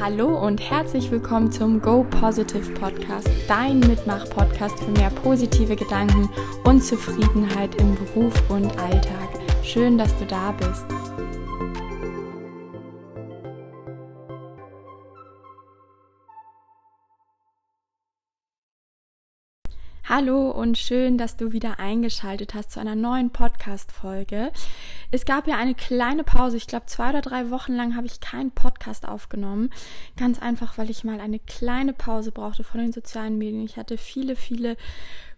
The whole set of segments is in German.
Hallo und herzlich willkommen zum Go Positive Podcast, dein Mitmach-Podcast für mehr positive Gedanken und Zufriedenheit im Beruf und Alltag. Schön, dass du da bist. Hallo und schön, dass du wieder eingeschaltet hast zu einer neuen Podcast-Folge. Es gab ja eine kleine Pause. Ich glaube, zwei oder drei Wochen lang habe ich keinen Podcast aufgenommen. Ganz einfach, weil ich mal eine kleine Pause brauchte von den sozialen Medien. Ich hatte viele, viele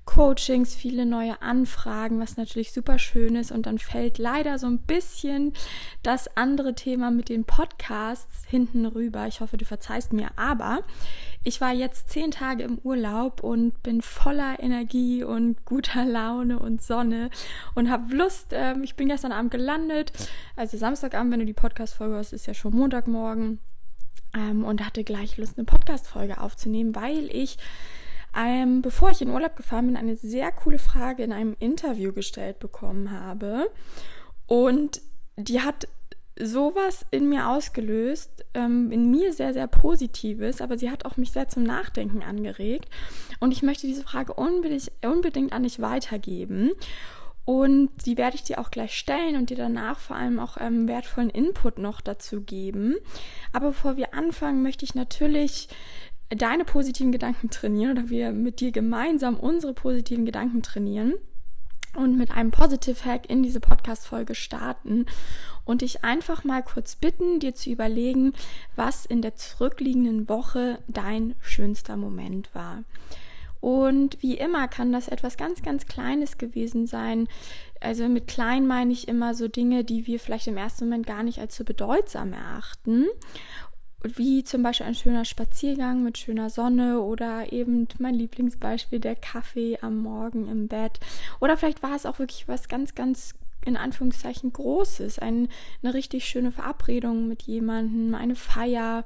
Coachings, viele neue Anfragen, was natürlich super schön ist. Und dann fällt leider so ein bisschen das andere Thema mit den Podcasts hinten rüber. Ich hoffe, du verzeihst mir. Aber ich war jetzt zehn Tage im Urlaub und bin voller Energie und guter Laune und Sonne und habe Lust. Ähm, ich bin gestern Abend gelandet. Also Samstagabend, wenn du die Podcast-Folge hast, ist ja schon Montagmorgen. Ähm, und hatte gleich Lust, eine Podcast-Folge aufzunehmen, weil ich ähm, bevor ich in Urlaub gefahren bin, eine sehr coole Frage in einem Interview gestellt bekommen habe. Und die hat sowas in mir ausgelöst, ähm, in mir sehr, sehr Positives, aber sie hat auch mich sehr zum Nachdenken angeregt. Und ich möchte diese Frage unbedingt, unbedingt an dich weitergeben. Und die werde ich dir auch gleich stellen und dir danach vor allem auch ähm, wertvollen Input noch dazu geben. Aber bevor wir anfangen, möchte ich natürlich deine positiven Gedanken trainieren oder wir mit dir gemeinsam unsere positiven Gedanken trainieren und mit einem Positive Hack in diese Podcast-Folge starten und dich einfach mal kurz bitten, dir zu überlegen, was in der zurückliegenden Woche dein schönster Moment war. Und wie immer kann das etwas ganz, ganz Kleines gewesen sein. Also mit klein meine ich immer so Dinge, die wir vielleicht im ersten Moment gar nicht als so bedeutsam erachten wie zum Beispiel ein schöner Spaziergang mit schöner Sonne oder eben mein Lieblingsbeispiel, der Kaffee am Morgen im Bett. Oder vielleicht war es auch wirklich was ganz, ganz in Anführungszeichen Großes, ein, eine richtig schöne Verabredung mit jemandem, eine Feier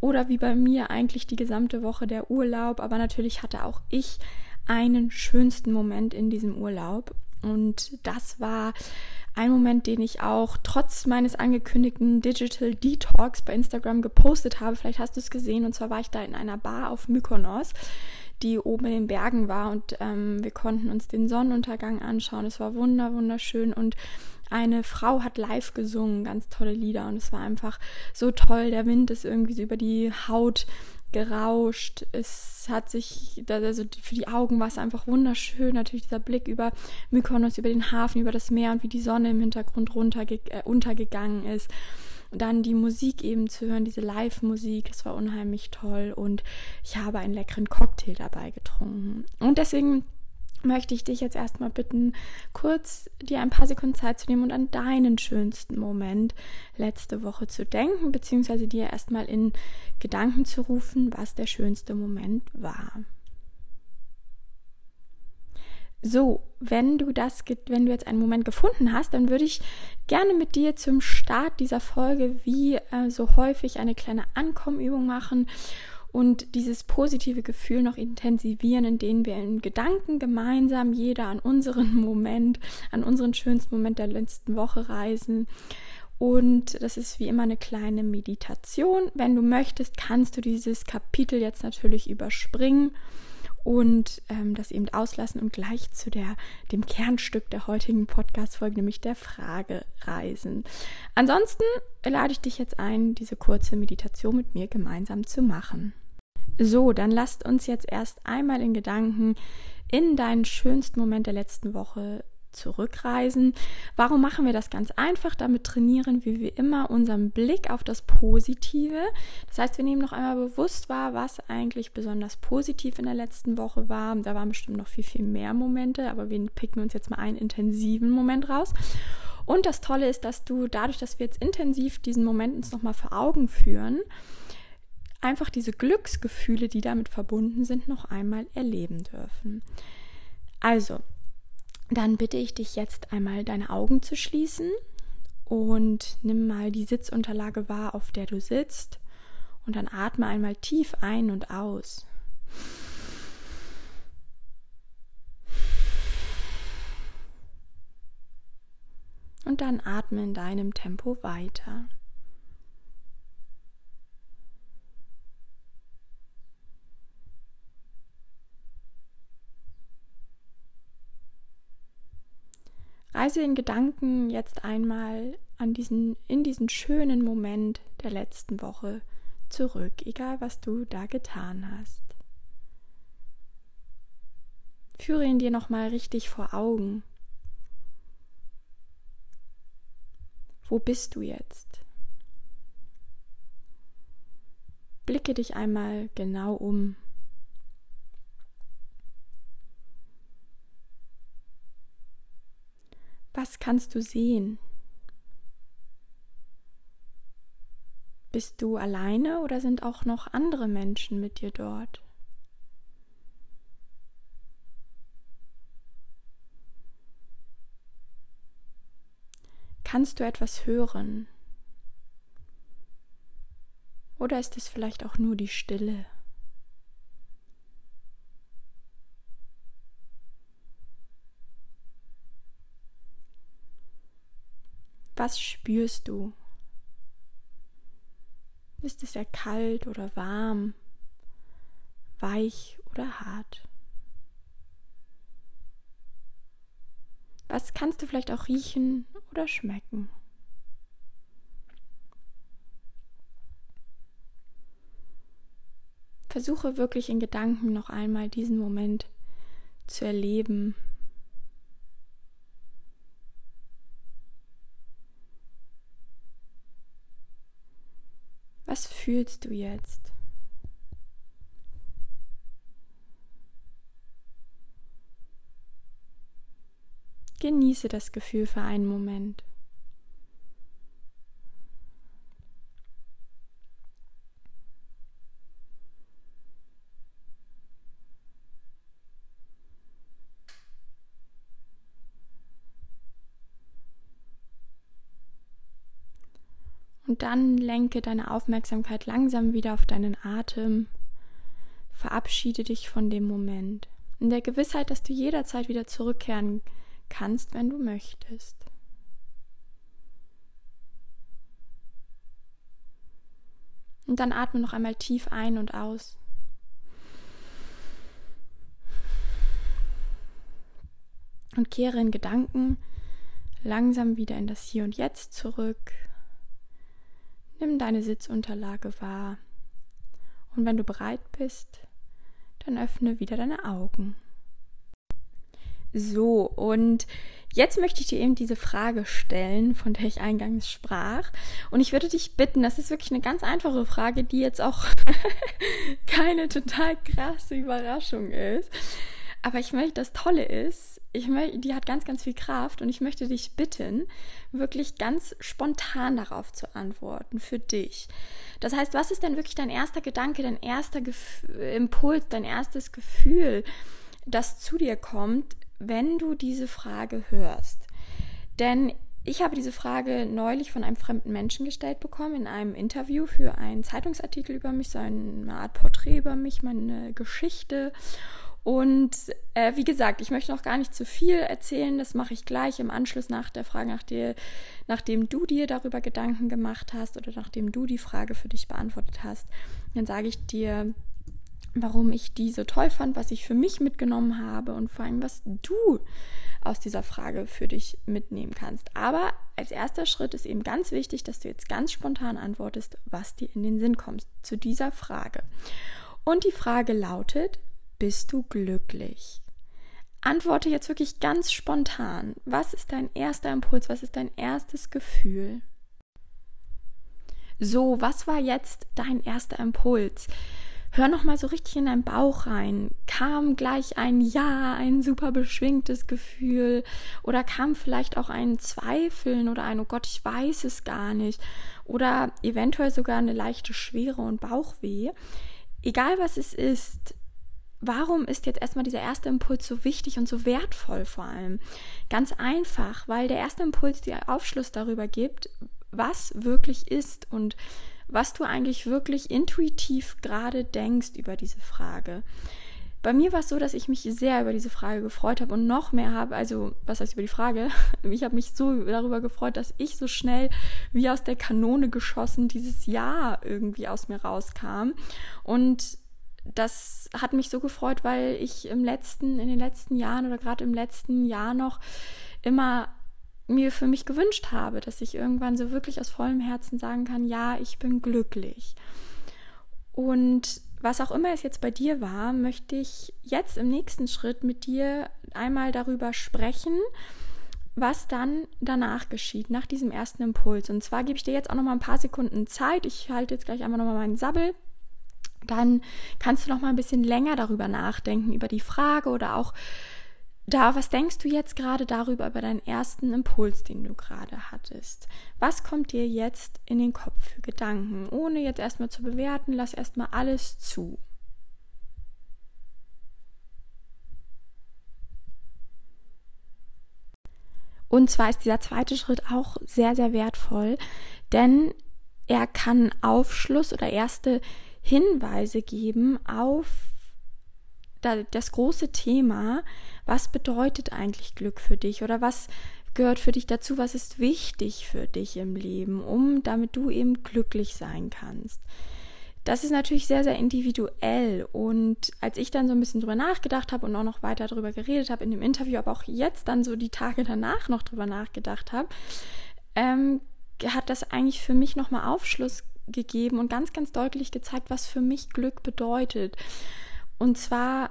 oder wie bei mir eigentlich die gesamte Woche der Urlaub. Aber natürlich hatte auch ich einen schönsten Moment in diesem Urlaub. Und das war ein Moment, den ich auch trotz meines angekündigten Digital Detox bei Instagram gepostet habe. Vielleicht hast du es gesehen. Und zwar war ich da in einer Bar auf Mykonos, die oben in den Bergen war. Und ähm, wir konnten uns den Sonnenuntergang anschauen. Es war wunder, wunderschön. Und eine Frau hat live gesungen, ganz tolle Lieder. Und es war einfach so toll. Der Wind ist irgendwie so über die Haut gerauscht. Es hat sich, also für die Augen war es einfach wunderschön. Natürlich dieser Blick über Mykonos, über den Hafen, über das Meer und wie die Sonne im Hintergrund runterge äh, untergegangen ist. Und dann die Musik eben zu hören, diese Live-Musik, das war unheimlich toll. Und ich habe einen leckeren Cocktail dabei getrunken. Und deswegen möchte ich dich jetzt erstmal bitten, kurz dir ein paar Sekunden Zeit zu nehmen und an deinen schönsten Moment letzte Woche zu denken, beziehungsweise dir erstmal in Gedanken zu rufen, was der schönste Moment war. So, wenn du das, wenn du jetzt einen Moment gefunden hast, dann würde ich gerne mit dir zum Start dieser Folge wie äh, so häufig eine kleine Ankommenübung machen und dieses positive Gefühl noch intensivieren, indem wir in Gedanken gemeinsam jeder an unseren Moment, an unseren schönsten Moment der letzten Woche reisen. Und das ist wie immer eine kleine Meditation. Wenn du möchtest, kannst du dieses Kapitel jetzt natürlich überspringen und ähm, das eben auslassen und gleich zu der, dem Kernstück der heutigen Podcast-Folge, nämlich der Frage reisen. Ansonsten lade ich dich jetzt ein, diese kurze Meditation mit mir gemeinsam zu machen. So, dann lasst uns jetzt erst einmal in Gedanken in deinen schönsten Moment der letzten Woche zurückreisen. Warum machen wir das ganz einfach? Damit trainieren wir wie immer unseren Blick auf das Positive. Das heißt, wir nehmen noch einmal bewusst wahr, was eigentlich besonders positiv in der letzten Woche war. Da waren bestimmt noch viel, viel mehr Momente, aber wir picken uns jetzt mal einen intensiven Moment raus. Und das Tolle ist, dass du dadurch, dass wir jetzt intensiv diesen Moment uns nochmal vor Augen führen, einfach diese Glücksgefühle, die damit verbunden sind, noch einmal erleben dürfen. Also, dann bitte ich dich jetzt einmal deine Augen zu schließen und nimm mal die Sitzunterlage wahr, auf der du sitzt und dann atme einmal tief ein und aus. Und dann atme in deinem Tempo weiter. Reise in Gedanken jetzt einmal an diesen, in diesen schönen Moment der letzten Woche zurück, egal was du da getan hast. Führe ihn dir nochmal richtig vor Augen. Wo bist du jetzt? Blicke dich einmal genau um. Was kannst du sehen? Bist du alleine oder sind auch noch andere Menschen mit dir dort? Kannst du etwas hören? Oder ist es vielleicht auch nur die Stille? Was spürst du? Ist es sehr kalt oder warm, weich oder hart? Was kannst du vielleicht auch riechen oder schmecken? Versuche wirklich in Gedanken noch einmal diesen Moment zu erleben Was fühlst du jetzt? Genieße das Gefühl für einen Moment. Dann lenke deine Aufmerksamkeit langsam wieder auf deinen Atem. Verabschiede dich von dem Moment. In der Gewissheit, dass du jederzeit wieder zurückkehren kannst, wenn du möchtest. Und dann atme noch einmal tief ein und aus. Und kehre in Gedanken langsam wieder in das Hier und Jetzt zurück. Nimm deine Sitzunterlage wahr. Und wenn du bereit bist, dann öffne wieder deine Augen. So, und jetzt möchte ich dir eben diese Frage stellen, von der ich eingangs sprach. Und ich würde dich bitten, das ist wirklich eine ganz einfache Frage, die jetzt auch keine total krasse Überraschung ist. Aber ich möchte, das Tolle ist, ich möchte, die hat ganz, ganz viel Kraft und ich möchte dich bitten, wirklich ganz spontan darauf zu antworten für dich. Das heißt, was ist denn wirklich dein erster Gedanke, dein erster Gef Impuls, dein erstes Gefühl, das zu dir kommt, wenn du diese Frage hörst? Denn ich habe diese Frage neulich von einem fremden Menschen gestellt bekommen in einem Interview für einen Zeitungsartikel über mich, so eine Art Porträt über mich, meine Geschichte. Und äh, wie gesagt, ich möchte noch gar nicht zu viel erzählen. Das mache ich gleich im Anschluss nach der Frage, nach dir, nachdem du dir darüber Gedanken gemacht hast oder nachdem du die Frage für dich beantwortet hast. Dann sage ich dir, warum ich die so toll fand, was ich für mich mitgenommen habe und vor allem, was du aus dieser Frage für dich mitnehmen kannst. Aber als erster Schritt ist eben ganz wichtig, dass du jetzt ganz spontan antwortest, was dir in den Sinn kommt zu dieser Frage. Und die Frage lautet, bist du glücklich? Antworte jetzt wirklich ganz spontan. Was ist dein erster Impuls? Was ist dein erstes Gefühl? So, was war jetzt dein erster Impuls? Hör noch mal so richtig in deinen Bauch rein. Kam gleich ein Ja, ein super beschwingtes Gefühl oder kam vielleicht auch ein Zweifeln oder ein Oh Gott, ich weiß es gar nicht oder eventuell sogar eine leichte Schwere und Bauchweh. Egal was es ist, warum ist jetzt erstmal dieser erste Impuls so wichtig und so wertvoll vor allem? Ganz einfach, weil der erste Impuls dir Aufschluss darüber gibt, was wirklich ist und was du eigentlich wirklich intuitiv gerade denkst über diese Frage. Bei mir war es so, dass ich mich sehr über diese Frage gefreut habe und noch mehr habe, also was heißt über die Frage? Ich habe mich so darüber gefreut, dass ich so schnell wie aus der Kanone geschossen dieses Jahr irgendwie aus mir rauskam und das hat mich so gefreut, weil ich im letzten, in den letzten Jahren oder gerade im letzten Jahr noch immer mir für mich gewünscht habe, dass ich irgendwann so wirklich aus vollem Herzen sagen kann, ja, ich bin glücklich. Und was auch immer es jetzt bei dir war, möchte ich jetzt im nächsten Schritt mit dir einmal darüber sprechen, was dann danach geschieht, nach diesem ersten Impuls. Und zwar gebe ich dir jetzt auch noch mal ein paar Sekunden Zeit. Ich halte jetzt gleich einmal noch mal meinen Sabbel. Dann kannst du noch mal ein bisschen länger darüber nachdenken, über die Frage oder auch da, was denkst du jetzt gerade darüber, über deinen ersten Impuls, den du gerade hattest? Was kommt dir jetzt in den Kopf für Gedanken? Ohne jetzt erstmal zu bewerten, lass erstmal alles zu. Und zwar ist dieser zweite Schritt auch sehr, sehr wertvoll, denn er kann Aufschluss oder erste Hinweise geben auf das große Thema, was bedeutet eigentlich Glück für dich oder was gehört für dich dazu, was ist wichtig für dich im Leben, um damit du eben glücklich sein kannst. Das ist natürlich sehr, sehr individuell. Und als ich dann so ein bisschen drüber nachgedacht habe und auch noch weiter darüber geredet habe in dem Interview, aber auch jetzt dann so die Tage danach noch drüber nachgedacht habe, ähm, hat das eigentlich für mich nochmal Aufschluss gegeben und ganz, ganz deutlich gezeigt, was für mich Glück bedeutet. Und zwar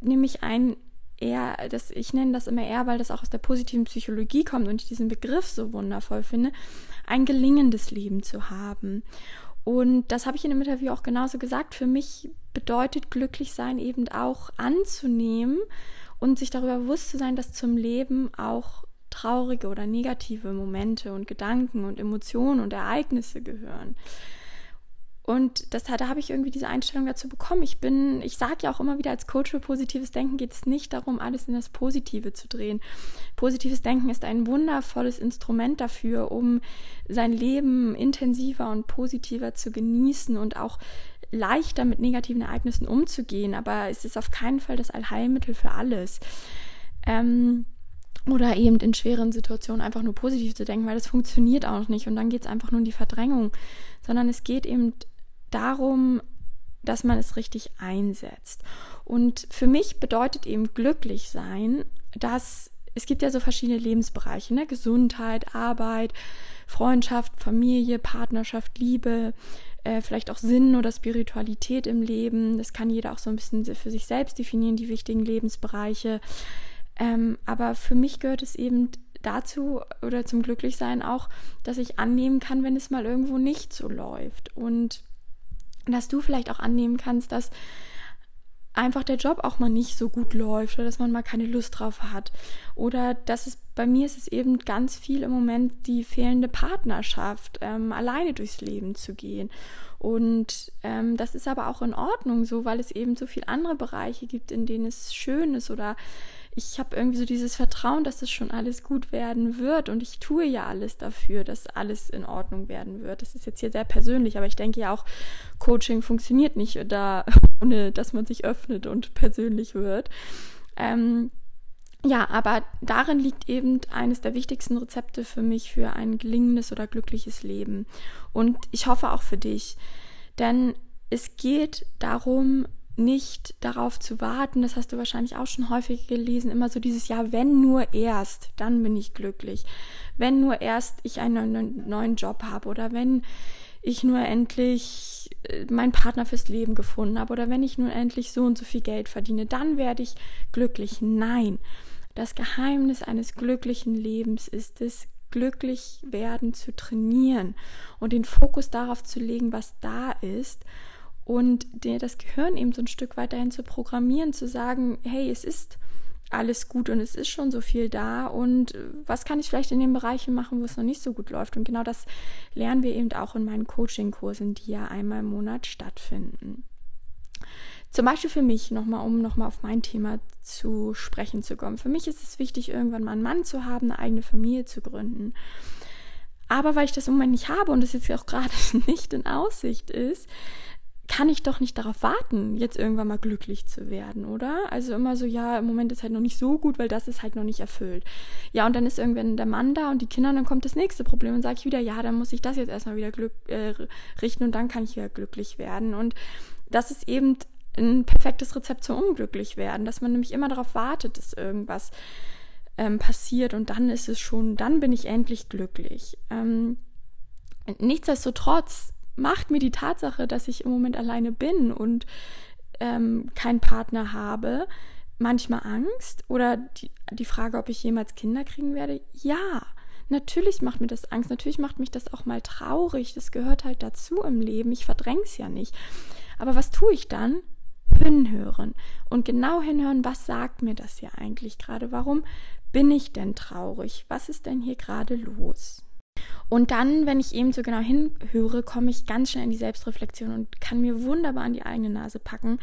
nehme ich ein eher, das, ich nenne das immer eher, weil das auch aus der positiven Psychologie kommt und ich diesen Begriff so wundervoll finde, ein gelingendes Leben zu haben. Und das habe ich in dem Interview auch genauso gesagt. Für mich bedeutet glücklich sein eben auch anzunehmen und sich darüber bewusst zu sein, dass zum Leben auch traurige oder negative Momente und Gedanken und Emotionen und Ereignisse gehören. Und das, da habe ich irgendwie diese Einstellung dazu bekommen. Ich bin, ich sage ja auch immer wieder, als Coach für positives Denken geht es nicht darum, alles in das Positive zu drehen. Positives Denken ist ein wundervolles Instrument dafür, um sein Leben intensiver und positiver zu genießen und auch leichter mit negativen Ereignissen umzugehen. Aber es ist auf keinen Fall das Allheilmittel für alles. Ähm, oder eben in schweren Situationen einfach nur positiv zu denken, weil das funktioniert auch nicht und dann geht es einfach nur in die Verdrängung, sondern es geht eben darum, dass man es richtig einsetzt. Und für mich bedeutet eben glücklich sein, dass es gibt ja so verschiedene Lebensbereiche, ne? Gesundheit, Arbeit, Freundschaft, Familie, Partnerschaft, Liebe, äh, vielleicht auch Sinn oder Spiritualität im Leben. Das kann jeder auch so ein bisschen für sich selbst definieren, die wichtigen Lebensbereiche. Ähm, aber für mich gehört es eben dazu oder zum Glücklichsein auch, dass ich annehmen kann, wenn es mal irgendwo nicht so läuft. Und dass du vielleicht auch annehmen kannst, dass einfach der Job auch mal nicht so gut läuft oder dass man mal keine Lust drauf hat. Oder dass es bei mir ist es eben ganz viel im Moment die fehlende Partnerschaft, ähm, alleine durchs Leben zu gehen. Und ähm, das ist aber auch in Ordnung so, weil es eben so viele andere Bereiche gibt, in denen es schön ist oder ich habe irgendwie so dieses Vertrauen, dass es schon alles gut werden wird und ich tue ja alles dafür, dass alles in Ordnung werden wird. Das ist jetzt hier sehr persönlich, aber ich denke ja auch, Coaching funktioniert nicht da, ohne dass man sich öffnet und persönlich wird. Ähm, ja, aber darin liegt eben eines der wichtigsten Rezepte für mich für ein gelingendes oder glückliches Leben. Und ich hoffe auch für dich. Denn es geht darum, nicht darauf zu warten, das hast du wahrscheinlich auch schon häufig gelesen, immer so dieses Jahr, wenn nur erst, dann bin ich glücklich. Wenn nur erst ich einen neuen Job habe oder wenn ich nur endlich äh, meinen Partner fürs Leben gefunden habe oder wenn ich nur endlich so und so viel Geld verdiene, dann werde ich glücklich. Nein, das Geheimnis eines glücklichen Lebens ist es, glücklich werden zu trainieren und den Fokus darauf zu legen, was da ist und das Gehirn eben so ein Stück weiterhin zu programmieren, zu sagen, hey, es ist alles gut und es ist schon so viel da und was kann ich vielleicht in den Bereichen machen, wo es noch nicht so gut läuft. Und genau das lernen wir eben auch in meinen Coaching-Kursen, die ja einmal im Monat stattfinden. Zum Beispiel für mich nochmal, um nochmal auf mein Thema zu sprechen zu kommen. Für mich ist es wichtig, irgendwann mal einen Mann zu haben, eine eigene Familie zu gründen. Aber weil ich das im Moment nicht habe und es jetzt auch gerade nicht in Aussicht ist, kann ich doch nicht darauf warten, jetzt irgendwann mal glücklich zu werden, oder? Also immer so, ja, im Moment ist halt noch nicht so gut, weil das ist halt noch nicht erfüllt. Ja, und dann ist irgendwann der Mann da und die Kinder, und dann kommt das nächste Problem und sage ich wieder, ja, dann muss ich das jetzt erstmal wieder glück, äh, richten und dann kann ich wieder glücklich werden. Und das ist eben ein perfektes Rezept zum Unglücklich werden, dass man nämlich immer darauf wartet, dass irgendwas ähm, passiert und dann ist es schon, dann bin ich endlich glücklich. Ähm, nichtsdestotrotz macht mir die Tatsache, dass ich im Moment alleine bin und ähm, keinen Partner habe, manchmal Angst oder die, die Frage, ob ich jemals Kinder kriegen werde? Ja, natürlich macht mir das Angst, natürlich macht mich das auch mal traurig, das gehört halt dazu im Leben, ich verdränge es ja nicht. Aber was tue ich dann? Hinhören und genau hinhören, was sagt mir das hier eigentlich gerade? Warum bin ich denn traurig? Was ist denn hier gerade los? Und dann, wenn ich eben so genau hinhöre, komme ich ganz schnell in die Selbstreflexion und kann mir wunderbar an die eigene Nase packen.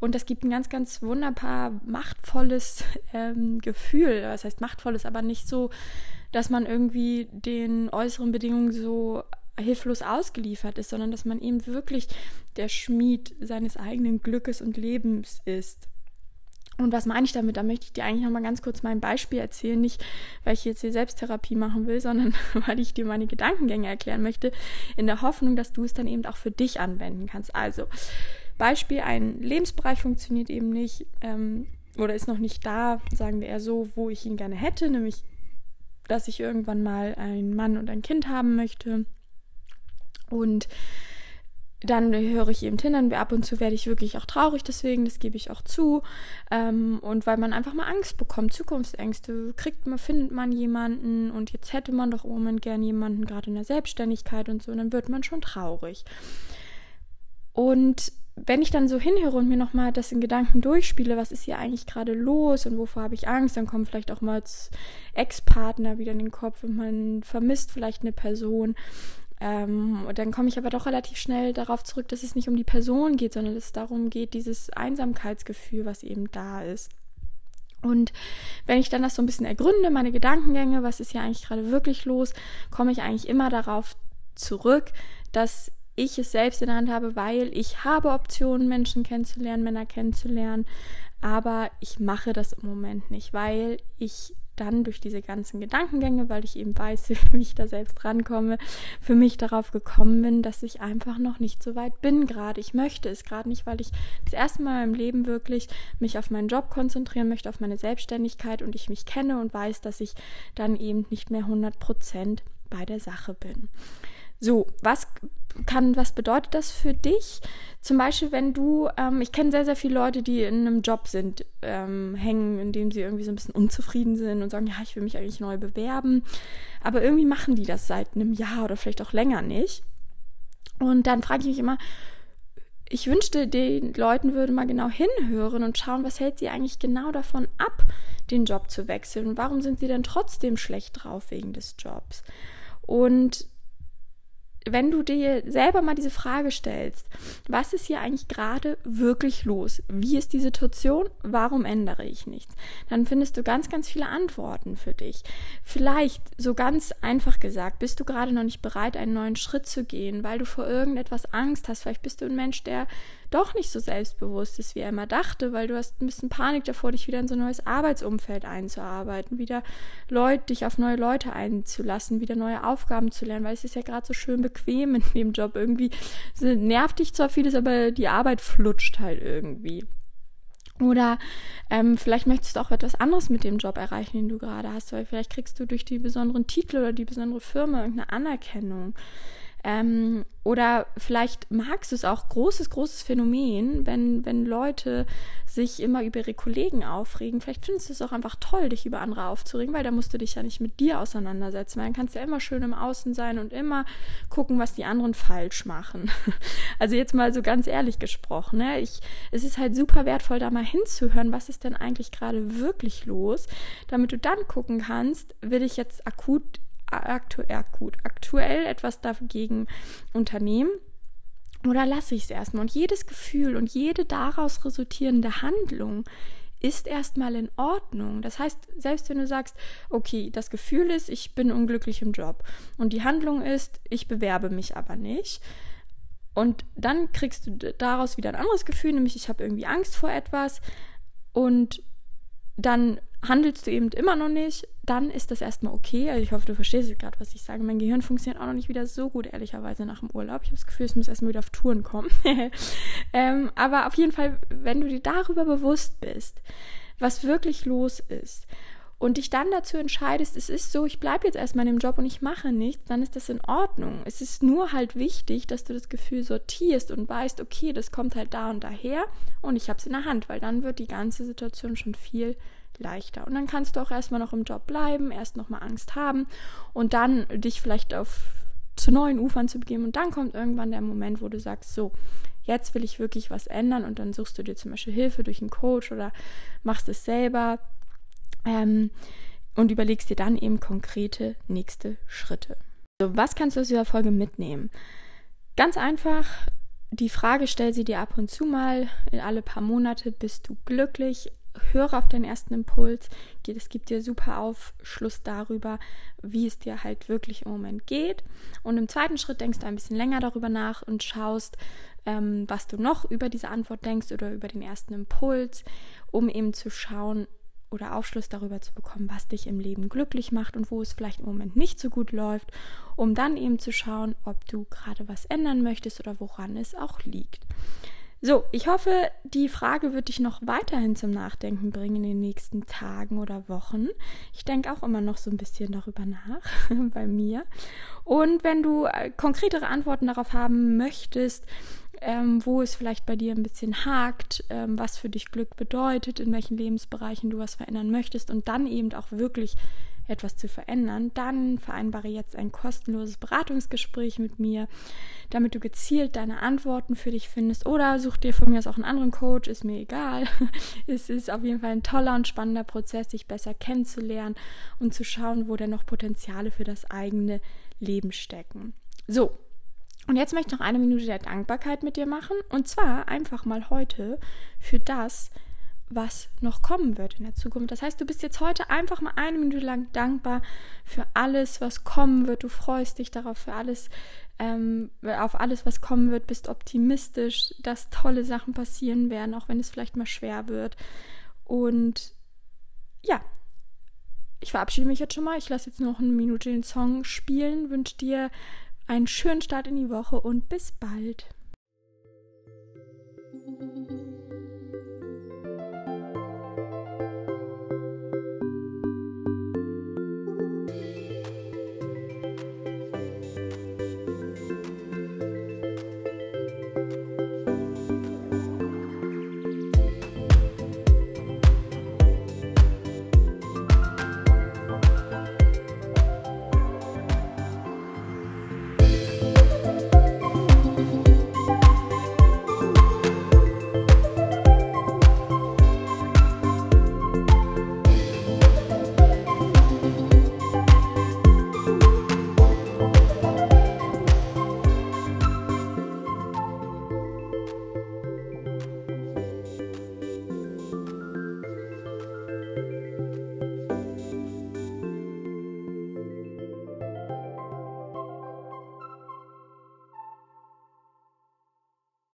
Und das gibt ein ganz, ganz wunderbar machtvolles ähm, Gefühl. Das heißt machtvolles, aber nicht so, dass man irgendwie den äußeren Bedingungen so hilflos ausgeliefert ist, sondern dass man eben wirklich der Schmied seines eigenen Glückes und Lebens ist. Und was meine ich damit? Da möchte ich dir eigentlich nochmal ganz kurz mein Beispiel erzählen. Nicht, weil ich jetzt hier Selbsttherapie machen will, sondern weil ich dir meine Gedankengänge erklären möchte, in der Hoffnung, dass du es dann eben auch für dich anwenden kannst. Also, Beispiel, ein Lebensbereich funktioniert eben nicht ähm, oder ist noch nicht da, sagen wir eher so, wo ich ihn gerne hätte, nämlich, dass ich irgendwann mal einen Mann und ein Kind haben möchte. Und dann höre ich eben hin, dann ab und zu werde ich wirklich auch traurig deswegen, das gebe ich auch zu. Ähm, und weil man einfach mal Angst bekommt, Zukunftsängste, kriegt man, findet man jemanden und jetzt hätte man doch im Moment gern jemanden, gerade in der Selbstständigkeit und so, und dann wird man schon traurig. Und wenn ich dann so hinhöre und mir nochmal das in Gedanken durchspiele, was ist hier eigentlich gerade los und wovor habe ich Angst, dann kommt vielleicht auch mal Ex-Partner wieder in den Kopf und man vermisst vielleicht eine Person. Ähm, und dann komme ich aber doch relativ schnell darauf zurück, dass es nicht um die Person geht, sondern dass es darum geht, dieses Einsamkeitsgefühl, was eben da ist. Und wenn ich dann das so ein bisschen ergründe, meine Gedankengänge, was ist hier eigentlich gerade wirklich los, komme ich eigentlich immer darauf zurück, dass ich es selbst in der Hand habe, weil ich habe Optionen, Menschen kennenzulernen, Männer kennenzulernen, aber ich mache das im Moment nicht, weil ich dann durch diese ganzen Gedankengänge, weil ich eben weiß, wie ich da selbst rankomme, für mich darauf gekommen bin, dass ich einfach noch nicht so weit bin gerade. Ich möchte es gerade nicht, weil ich das erste Mal im Leben wirklich mich auf meinen Job konzentrieren möchte, auf meine Selbstständigkeit und ich mich kenne und weiß, dass ich dann eben nicht mehr 100 Prozent bei der Sache bin. So, was kann, was bedeutet das für dich? Zum Beispiel, wenn du, ähm, ich kenne sehr, sehr viele Leute, die in einem Job sind, ähm, hängen, in dem sie irgendwie so ein bisschen unzufrieden sind und sagen, ja, ich will mich eigentlich neu bewerben. Aber irgendwie machen die das seit einem Jahr oder vielleicht auch länger nicht. Und dann frage ich mich immer, ich wünschte, den Leuten würde mal genau hinhören und schauen, was hält sie eigentlich genau davon ab, den Job zu wechseln und warum sind sie denn trotzdem schlecht drauf wegen des Jobs. Und wenn du dir selber mal diese Frage stellst, was ist hier eigentlich gerade wirklich los? Wie ist die Situation? Warum ändere ich nichts? Dann findest du ganz, ganz viele Antworten für dich. Vielleicht so ganz einfach gesagt, bist du gerade noch nicht bereit, einen neuen Schritt zu gehen, weil du vor irgendetwas Angst hast. Vielleicht bist du ein Mensch, der doch nicht so selbstbewusst ist, wie er immer dachte, weil du hast ein bisschen Panik davor, dich wieder in so ein neues Arbeitsumfeld einzuarbeiten, wieder Leute, dich auf neue Leute einzulassen, wieder neue Aufgaben zu lernen, weil es ist ja gerade so schön bequem in dem Job. Irgendwie nervt dich zwar vieles, aber die Arbeit flutscht halt irgendwie. Oder ähm, vielleicht möchtest du auch etwas anderes mit dem Job erreichen, den du gerade hast, weil vielleicht kriegst du durch die besonderen Titel oder die besondere Firma irgendeine Anerkennung. Ähm, oder vielleicht magst du es auch, großes, großes Phänomen, wenn, wenn Leute sich immer über ihre Kollegen aufregen. Vielleicht findest du es auch einfach toll, dich über andere aufzuregen, weil da musst du dich ja nicht mit dir auseinandersetzen. Weil dann kannst du ja immer schön im Außen sein und immer gucken, was die anderen falsch machen. Also jetzt mal so ganz ehrlich gesprochen. Ne? Ich, es ist halt super wertvoll, da mal hinzuhören, was ist denn eigentlich gerade wirklich los, damit du dann gucken kannst, will ich jetzt akut aktuell, gut, aktuell etwas dagegen unternehmen oder lasse ich es erstmal? Und jedes Gefühl und jede daraus resultierende Handlung ist erstmal in Ordnung. Das heißt, selbst wenn du sagst, okay, das Gefühl ist, ich bin unglücklich im Job und die Handlung ist, ich bewerbe mich aber nicht. Und dann kriegst du daraus wieder ein anderes Gefühl, nämlich ich habe irgendwie Angst vor etwas und dann handelst du eben immer noch nicht, dann ist das erstmal okay. Also ich hoffe, du verstehst gerade, was ich sage. Mein Gehirn funktioniert auch noch nicht wieder so gut, ehrlicherweise, nach dem Urlaub. Ich habe das Gefühl, es muss erstmal wieder auf Touren kommen. ähm, aber auf jeden Fall, wenn du dir darüber bewusst bist, was wirklich los ist und dich dann dazu entscheidest, es ist so, ich bleibe jetzt erstmal in dem Job und ich mache nichts, dann ist das in Ordnung. Es ist nur halt wichtig, dass du das Gefühl sortierst und weißt, okay, das kommt halt da und daher und ich habe es in der Hand, weil dann wird die ganze Situation schon viel leichter. Und dann kannst du auch erstmal noch im Job bleiben, erst nochmal Angst haben und dann dich vielleicht auf zu neuen Ufern zu begeben. Und dann kommt irgendwann der Moment, wo du sagst, so, jetzt will ich wirklich was ändern und dann suchst du dir zum Beispiel Hilfe durch einen Coach oder machst es selber ähm, und überlegst dir dann eben konkrete nächste Schritte. So, was kannst du aus dieser Folge mitnehmen? Ganz einfach, die Frage stell sie dir ab und zu mal, alle paar Monate, bist du glücklich? Höre auf deinen ersten Impuls. Es gibt dir super Aufschluss darüber, wie es dir halt wirklich im Moment geht. Und im zweiten Schritt denkst du ein bisschen länger darüber nach und schaust, ähm, was du noch über diese Antwort denkst oder über den ersten Impuls, um eben zu schauen, oder Aufschluss darüber zu bekommen, was dich im Leben glücklich macht und wo es vielleicht im Moment nicht so gut läuft, um dann eben zu schauen, ob du gerade was ändern möchtest oder woran es auch liegt. So, ich hoffe, die Frage wird dich noch weiterhin zum Nachdenken bringen in den nächsten Tagen oder Wochen. Ich denke auch immer noch so ein bisschen darüber nach bei mir. Und wenn du äh, konkretere Antworten darauf haben möchtest, ähm, wo es vielleicht bei dir ein bisschen hakt, ähm, was für dich Glück bedeutet, in welchen Lebensbereichen du was verändern möchtest und dann eben auch wirklich etwas zu verändern, dann vereinbare jetzt ein kostenloses Beratungsgespräch mit mir, damit du gezielt deine Antworten für dich findest oder such dir von mir aus auch einen anderen Coach, ist mir egal. es ist auf jeden Fall ein toller und spannender Prozess, sich besser kennenzulernen und zu schauen, wo denn noch Potenziale für das eigene Leben stecken. So, und jetzt möchte ich noch eine Minute der Dankbarkeit mit dir machen. Und zwar einfach mal heute für das, was noch kommen wird in der Zukunft. Das heißt, du bist jetzt heute einfach mal eine Minute lang dankbar für alles, was kommen wird. Du freust dich darauf, für alles, ähm, auf alles, was kommen wird, bist optimistisch, dass tolle Sachen passieren werden, auch wenn es vielleicht mal schwer wird. Und ja, ich verabschiede mich jetzt schon mal. Ich lasse jetzt noch eine Minute den Song spielen. Wünsche dir einen schönen Start in die Woche und bis bald.